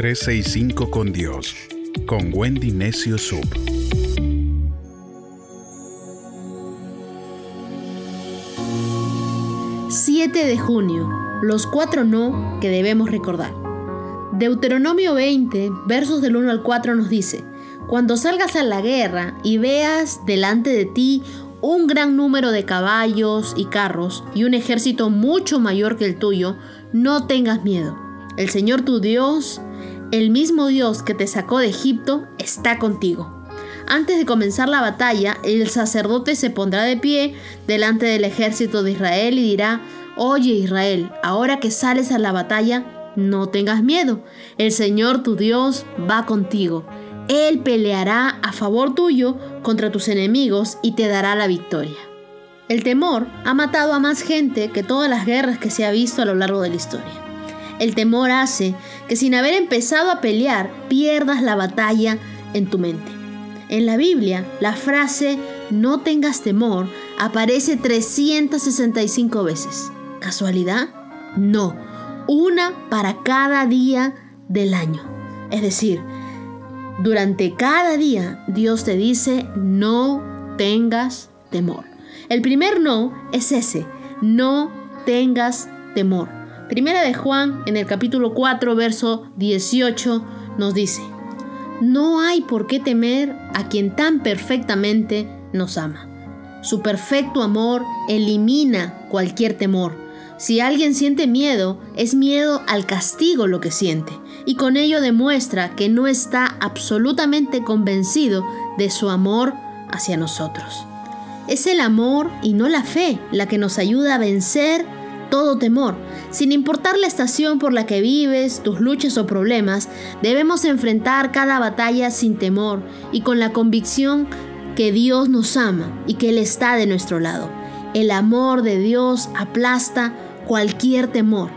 365 con Dios, con Wendy Necio Sub. ...7 de junio... ...los cuatro no que debemos recordar... Deuteronomio 20, versos del 1 al 4 nos dice, Cuando salgas a la guerra y veas delante de ti un gran número de caballos y carros y un ejército mucho mayor que el tuyo, no tengas miedo. El Señor tu Dios, el mismo Dios que te sacó de Egipto, está contigo. Antes de comenzar la batalla, el sacerdote se pondrá de pie delante del ejército de Israel y dirá, Oye Israel, ahora que sales a la batalla, no tengas miedo. El Señor tu Dios va contigo. Él peleará a favor tuyo contra tus enemigos y te dará la victoria. El temor ha matado a más gente que todas las guerras que se ha visto a lo largo de la historia. El temor hace que sin haber empezado a pelear pierdas la batalla en tu mente. En la Biblia, la frase no tengas temor aparece 365 veces. ¿Casualidad? No, una para cada día del año. Es decir, durante cada día Dios te dice, no tengas temor. El primer no es ese, no tengas temor. Primera de Juan, en el capítulo 4, verso 18, nos dice, no hay por qué temer a quien tan perfectamente nos ama. Su perfecto amor elimina cualquier temor. Si alguien siente miedo, es miedo al castigo lo que siente y con ello demuestra que no está absolutamente convencido de su amor hacia nosotros. Es el amor y no la fe la que nos ayuda a vencer todo temor. Sin importar la estación por la que vives, tus luchas o problemas, debemos enfrentar cada batalla sin temor y con la convicción que Dios nos ama y que Él está de nuestro lado. El amor de Dios aplasta cualquier temor.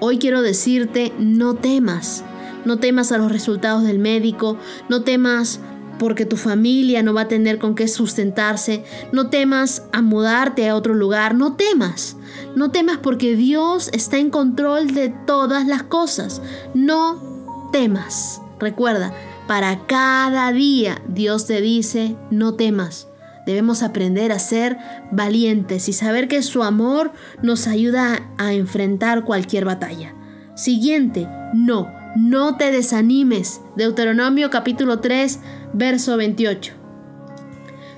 Hoy quiero decirte, no temas. No temas a los resultados del médico, no temas porque tu familia no va a tener con qué sustentarse, no temas a mudarte a otro lugar, no temas. No temas porque Dios está en control de todas las cosas. No temas. Recuerda, para cada día Dios te dice, no temas. Debemos aprender a ser valientes y saber que su amor nos ayuda a enfrentar cualquier batalla. Siguiente, no, no te desanimes. Deuteronomio capítulo 3, verso 28.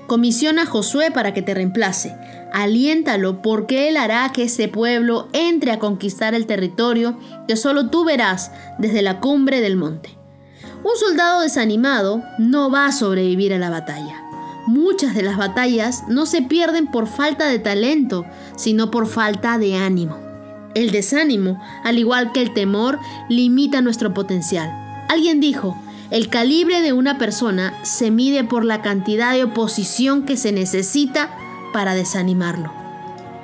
Comisiona a Josué para que te reemplace. Aliéntalo porque él hará que ese pueblo entre a conquistar el territorio que solo tú verás desde la cumbre del monte. Un soldado desanimado no va a sobrevivir a la batalla. Muchas de las batallas no se pierden por falta de talento, sino por falta de ánimo. El desánimo, al igual que el temor, limita nuestro potencial. Alguien dijo, el calibre de una persona se mide por la cantidad de oposición que se necesita para desanimarlo.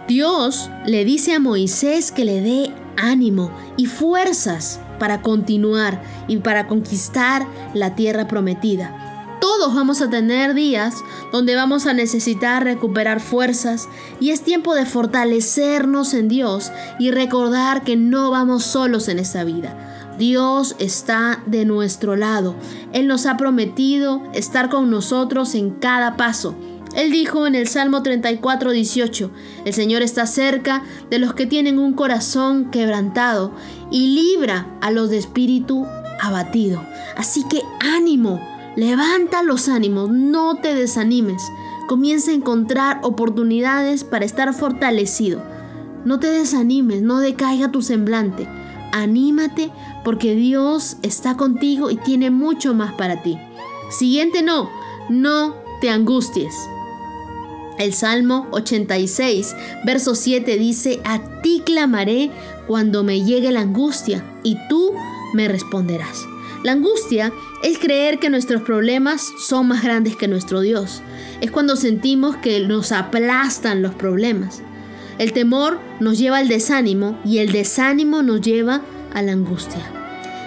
Dios le dice a Moisés que le dé ánimo y fuerzas para continuar y para conquistar la tierra prometida. Todos vamos a tener días donde vamos a necesitar recuperar fuerzas y es tiempo de fortalecernos en Dios y recordar que no vamos solos en esta vida. Dios está de nuestro lado. Él nos ha prometido estar con nosotros en cada paso. Él dijo en el Salmo 34, 18, el Señor está cerca de los que tienen un corazón quebrantado y libra a los de espíritu abatido. Así que ánimo, Levanta los ánimos, no te desanimes. Comienza a encontrar oportunidades para estar fortalecido. No te desanimes, no decaiga tu semblante. Anímate porque Dios está contigo y tiene mucho más para ti. Siguiente no, no te angusties. El Salmo 86, verso 7 dice, a ti clamaré cuando me llegue la angustia y tú me responderás. La angustia es creer que nuestros problemas son más grandes que nuestro Dios. Es cuando sentimos que nos aplastan los problemas. El temor nos lleva al desánimo y el desánimo nos lleva a la angustia.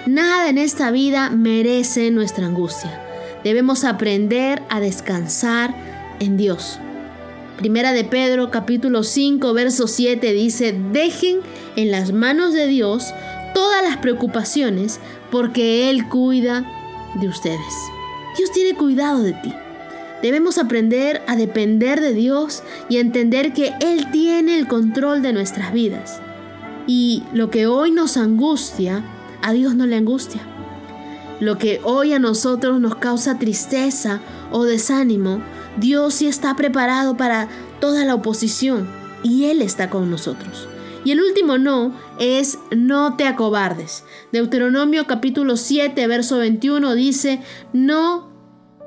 Nada en esta vida merece nuestra angustia. Debemos aprender a descansar en Dios. Primera de Pedro capítulo 5 verso 7 dice, dejen en las manos de Dios todas las preocupaciones porque Él cuida de ustedes. Dios tiene cuidado de ti. Debemos aprender a depender de Dios y entender que Él tiene el control de nuestras vidas. Y lo que hoy nos angustia, a Dios no le angustia. Lo que hoy a nosotros nos causa tristeza o desánimo, Dios sí está preparado para toda la oposición y Él está con nosotros. Y el último no es no te acobardes. Deuteronomio capítulo 7, verso 21 dice, no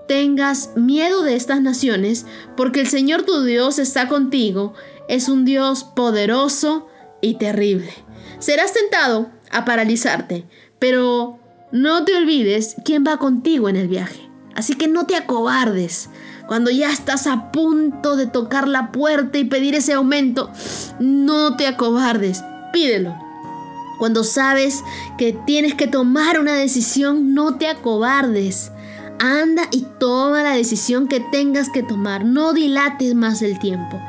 tengas miedo de estas naciones, porque el Señor tu Dios está contigo, es un Dios poderoso y terrible. Serás tentado a paralizarte, pero no te olvides quién va contigo en el viaje. Así que no te acobardes. Cuando ya estás a punto de tocar la puerta y pedir ese aumento, no te acobardes, pídelo. Cuando sabes que tienes que tomar una decisión, no te acobardes. Anda y toma la decisión que tengas que tomar. No dilates más el tiempo.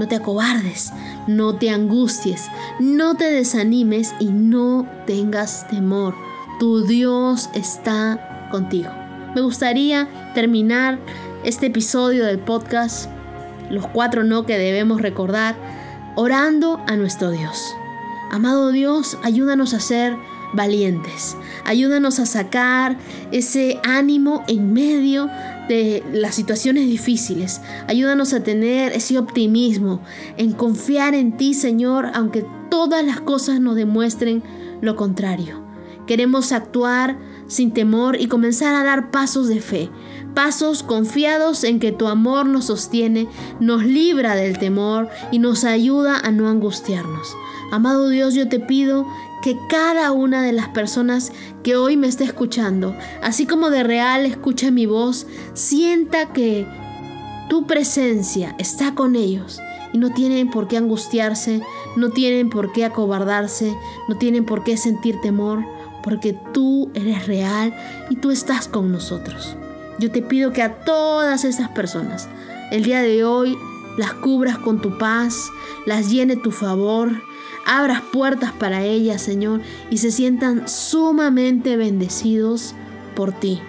No te acobardes, no te angusties, no te desanimes y no tengas temor. Tu Dios está contigo. Me gustaría terminar este episodio del podcast, los cuatro no que debemos recordar, orando a nuestro Dios. Amado Dios, ayúdanos a ser valientes, ayúdanos a sacar ese ánimo en medio de las situaciones difíciles, ayúdanos a tener ese optimismo, en confiar en ti, Señor, aunque todas las cosas nos demuestren lo contrario. Queremos actuar sin temor y comenzar a dar pasos de fe, pasos confiados en que tu amor nos sostiene, nos libra del temor y nos ayuda a no angustiarnos. Amado Dios, yo te pido que cada una de las personas que hoy me esté escuchando, así como de real escucha mi voz, sienta que tu presencia está con ellos y no tienen por qué angustiarse, no tienen por qué acobardarse, no tienen por qué sentir temor, porque tú eres real y tú estás con nosotros. Yo te pido que a todas esas personas el día de hoy las cubras con tu paz, las llene tu favor, abras puertas para ellas, Señor, y se sientan sumamente bendecidos por ti.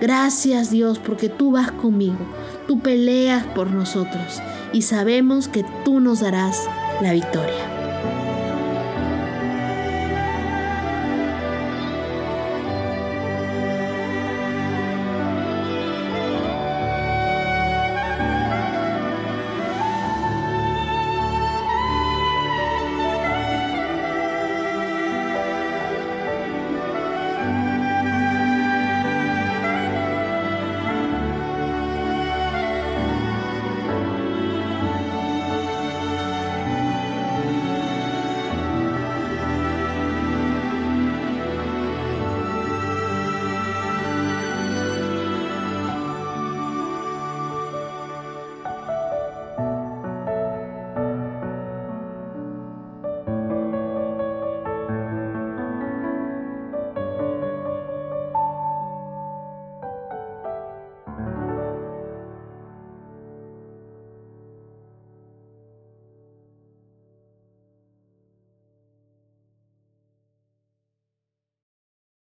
Gracias Dios porque tú vas conmigo, tú peleas por nosotros y sabemos que tú nos darás la victoria.